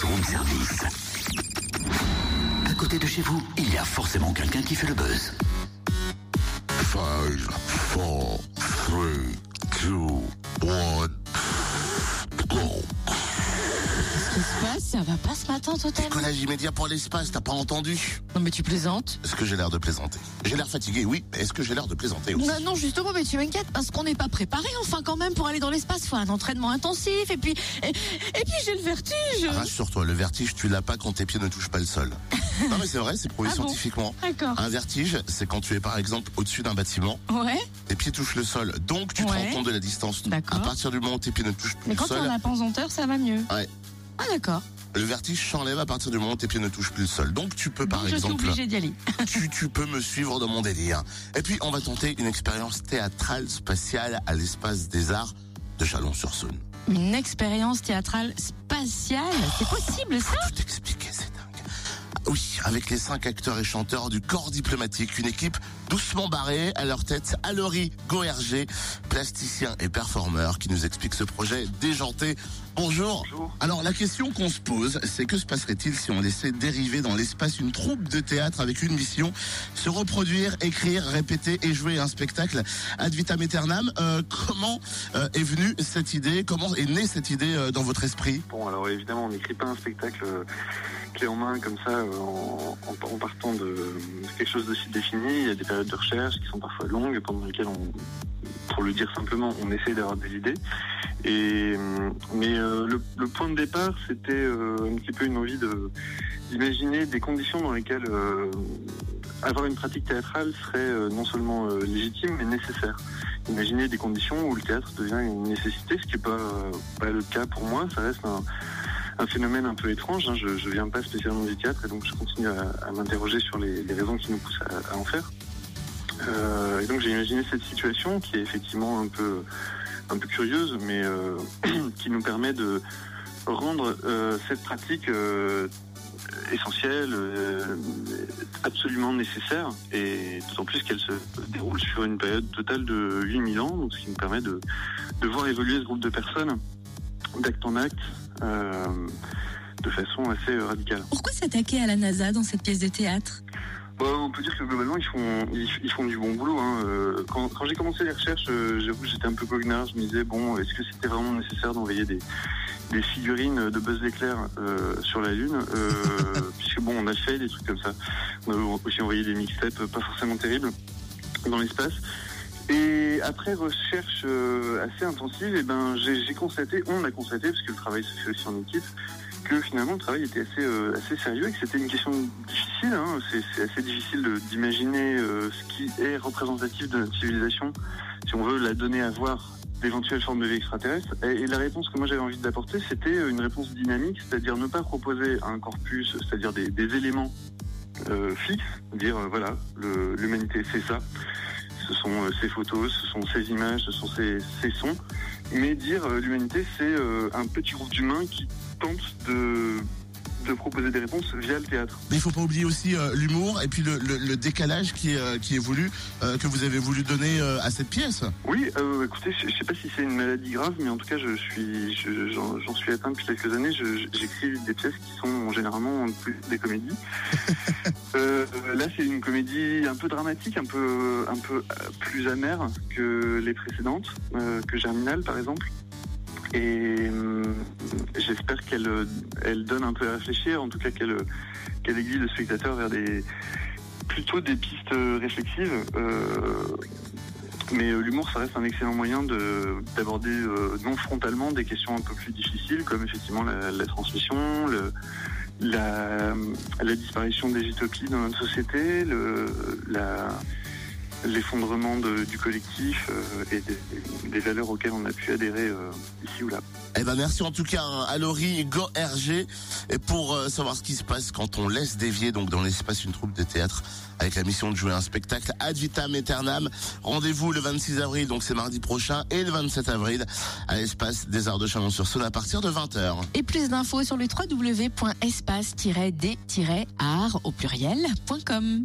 Buzz Room Service. À côté de chez vous, il y a forcément quelqu'un qui fait le buzz. 5, 4, 3, 2, 1, Ça va pas ce matin totalement Collage immédiat pour l'espace, t'as pas entendu? Non mais tu plaisantes Est-ce que j'ai l'air de plaisanter? J'ai l'air fatigué, oui. mais Est-ce que j'ai l'air de plaisanter aussi? Non, non, justement, mais tu m'inquiètes parce qu'on n'est pas préparé enfin quand même pour aller dans l'espace. Faut un entraînement intensif et puis et, et puis j'ai le vertige. Rassure-toi, le vertige, tu l'as pas quand tes pieds ne touchent pas le sol. non mais c'est vrai, c'est prouvé Ah bon scientifiquement. D'accord. Un vertige, c'est quand tu es par exemple au-dessus d'un bâtiment, Ouais. tes pieds touchent le sol, donc tu te Ouais. rends compte de la distance. D'accord. À partir du moment où tes pieds ne touchent plus Mais le quand sol, on a pesanteur, ça va mieux. Ouais. Ah d'accord. Le vertige s'enlève à partir du moment où tes pieds ne touchent plus le sol. Donc tu peux par Donc, je suis exemple d'y aller. tu, tu peux me suivre dans mon délire. Et puis, on va tenter une expérience théâtrale spatiale à l'espace des arts de Chalon-sur-Saône. Une expérience théâtrale spatiale. C'est possible ça? Tout expliquer, c'est dingue. Oui, avec les cinq acteurs et chanteurs du corps diplomatique, une équipe doucement barrée à leur tête, Alori Goerger, plasticien et performeur, qui nous explique ce projet déjanté. Bonjour. Bonjour. Alors la question qu'on se pose, c'est que se passerait-il si on laissait dériver dans l'espace une troupe de théâtre avec une mission, se reproduire, écrire, répéter et jouer un spectacle ad vitam aeternam? Euh, Comment euh, est venue cette idée? Comment est née cette idée euh, dans votre esprit? Bon, alors évidemment, on n'écrit pas un spectacle clé en main comme ça en, en- en partant de, quelque chose de si défini. Il y a des périodes de recherche qui sont parfois longues, pendant lesquelles on, pour le dire simplement, on essaie d'avoir des idées. Et euh, mais euh, le, point de départ, c'était euh, un petit peu une envie de d'imaginer des conditions dans lesquelles avoir une pratique théâtrale serait non seulement légitime mais nécessaire. Imaginer des conditions où le théâtre devient une nécessité, ce qui n'est pas, le cas pour moi. Ça reste un, phénomène un peu étrange. hein. Je ne viens pas spécialement du théâtre et donc je continue à, m'interroger sur les, raisons qui nous poussent à en faire. Euh, et donc j'ai imaginé cette situation qui est effectivement un peu, un peu curieuse, mais euh, qui nous permet de rendre euh, cette pratique essentielle, absolument nécessaire, et d'autant plus qu'elle se déroule sur une période totale de 8000 ans, donc ce qui nous permet de, de voir évoluer ce groupe de personnes d'acte en acte de façon assez radicale. Pourquoi s'attaquer à la NASA dans cette pièce de théâtre? Bon, on peut dire que globalement ils font ils, ils font du bon boulot. Hein. Euh, Quand, quand j'ai commencé les recherches, euh, j'avoue que j'étais un peu goguenard. Je me disais bon, est-ce que c'était vraiment nécessaire d'envoyer des, des figurines de Buzz l'éclair euh, sur la Lune euh, Puisque bon, on a fait des trucs comme ça. On a aussi envoyé des mixtapes pas forcément terribles dans l'espace. Et après recherche assez intensive, et ben j'ai j'ai constaté, on a constaté, parce que le travail se fait aussi en équipe, que finalement le travail était assez euh, assez sérieux et que c'était une question difficile. Hein. C'est assez difficile d'imaginer euh, ce qui est représentatif de notre civilisation, si on veut la donner à voir d'éventuelles formes de vie extraterrestres. Et, la réponse que moi j'avais envie d'apporter, c'était euh, une réponse dynamique, c'est-à-dire ne pas proposer un corpus, c'est-à-dire des, éléments fixes, dire voilà, l'humanité c'est ça, ce sont ces photos, ce sont ces images, ce sont ces, ces sons, mais dire euh, l'humanité c'est euh, un petit groupe d'humains qui tentent de, de proposer des réponses via le théâtre. Mais il faut pas oublier aussi euh, l'humour et puis le, le- le décalage qui est, euh, qui est voulu, euh, que vous avez voulu donner à cette pièce. Oui, euh, écoutez, je je sais pas si c'est une maladie grave, mais en tout cas, je suis, je- j'en suis atteint depuis quelques années. J'écris des pièces qui sont généralement plus des comédies. Là, c'est une comédie un peu dramatique, un peu, un peu plus amère que les précédentes, que Germinal, par exemple. Et hum, j'espère qu'elle, elle donne un peu à réfléchir, en tout cas qu'elle, qu'elle aiguille le spectateur vers des plutôt des pistes réflexives. Euh, mais euh, l'humour, ça reste un excellent moyen de d'aborder euh, non frontalement des questions un peu plus difficiles, comme effectivement la, transmission, la, la disparition des utopies dans notre société, le, la, l'effondrement de- du collectif euh, et des, des valeurs auxquelles on a pu adhérer euh, ici ou là. Eh ben merci en tout cas hein, à Laurie Goerger et pour euh, savoir ce qui se passe quand on laisse dévier donc dans l'espace une troupe de théâtre avec la mission de jouer un spectacle ad vitam aeternam. Rendez-vous le 26 avril donc c'est mardi prochain et le 27 avril à l'espace des Arts de Chalon-sur-Saône à partir de 20h. Et plus d'infos sur le www.espace-d-art au pluriel.com.